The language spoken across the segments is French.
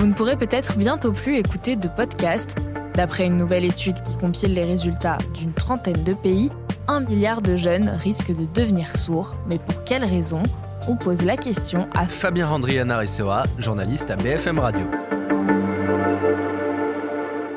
Vous ne pourrez peut-être bientôt plus écouter de podcast. D'après une nouvelle étude qui compile les résultats d'une trentaine de pays, un milliard de jeunes risquent de devenir sourds. Mais pour quelles raisons On pose la question à Fabien Randriana journaliste à BFM Radio.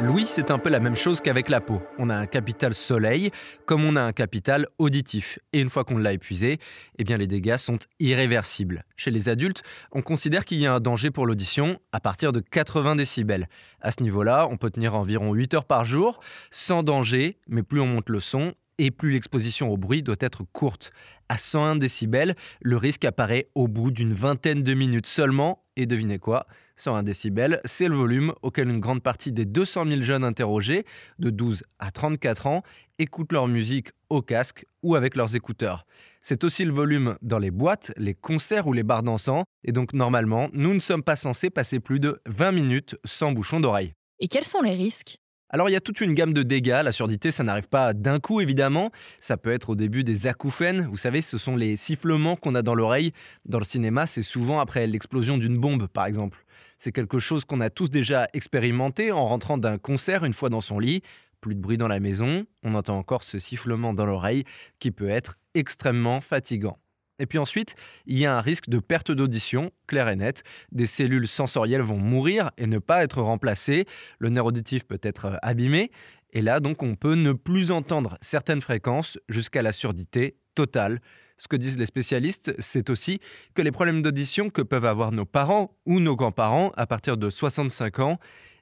Louis, c'est un peu la même chose qu'avec la peau. On a un capital soleil, comme on a un capital auditif. Et une fois qu'on l'a épuisé, eh bien les dégâts sont irréversibles. Chez les adultes, on considère qu'il y a un danger pour l'audition à partir de 80 décibels. À ce niveau-là, on peut tenir environ 8 heures par jour, sans danger, mais plus on monte le son, et plus l'exposition au bruit doit être courte. À 101 décibels, le risque apparaît au bout d'une vingtaine de minutes seulement, et devinez quoi? 101 décibels, c'est le volume auquel une grande partie des 200 000 jeunes interrogés, de 12 à 34 ans, écoutent leur musique au casque ou avec leurs écouteurs. C'est aussi le volume dans les boîtes, les concerts ou les bars dansants, et donc normalement, nous ne sommes pas censés passer plus de 20 minutes sans bouchon d'oreille. Et quels sont les risques? Alors il y a toute une gamme de dégâts, la surdité ça n'arrive pas d'un coup évidemment, ça peut être au début des acouphènes, vous savez ce sont les sifflements qu'on a dans l'oreille, dans le cinéma c'est souvent après l'explosion d'une bombe par exemple. C'est quelque chose qu'on a tous déjà expérimenté en rentrant d'un concert une fois dans son lit, plus de bruit dans la maison, on entend encore ce sifflement dans l'oreille qui peut être extrêmement fatigant. Et puis ensuite, il y a un risque de perte d'audition, clair et net. Des cellules sensorielles vont mourir et ne pas être remplacées. Le nerf auditif peut être abîmé. Et là, donc, on peut ne plus entendre certaines fréquences jusqu'à la surdité totale. Ce que disent les spécialistes, c'est aussi que les problèmes d'audition que peuvent avoir nos parents ou nos grands-parents à partir de 65 ans,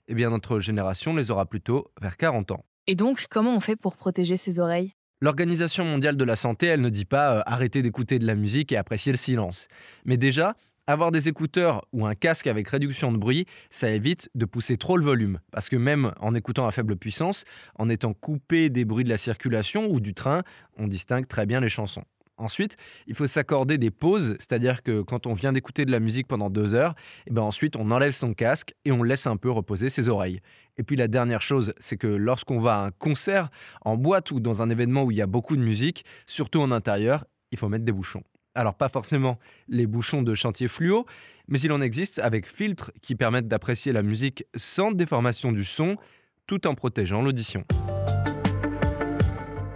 eh bien, notre génération les aura plutôt vers 40 ans. Et donc, comment on fait pour protéger ses oreilles? L'Organisation mondiale de la santé, elle ne dit pas euh, arrêter d'écouter de la musique et apprécier le silence. Mais déjà, avoir des écouteurs ou un casque avec réduction de bruit, ça évite de pousser trop le volume. Parce que même en écoutant à faible puissance, en étant coupé des bruits de la circulation ou du train, on distingue très bien les chansons. Ensuite, il faut s'accorder des pauses, c'est-à-dire que quand on vient d'écouter de la musique pendant deux heures, et eh ben ensuite on enlève son casque et on laisse un peu reposer ses oreilles. Et puis la dernière chose, c'est que lorsqu'on va à un concert, en boîte ou dans un événement où il y a beaucoup de musique, surtout en intérieur, il faut mettre des bouchons. Alors pas forcément les bouchons de chantier fluo, mais il en existe avec filtres qui permettent d'apprécier la musique sans déformation du son, tout en protégeant l'audition.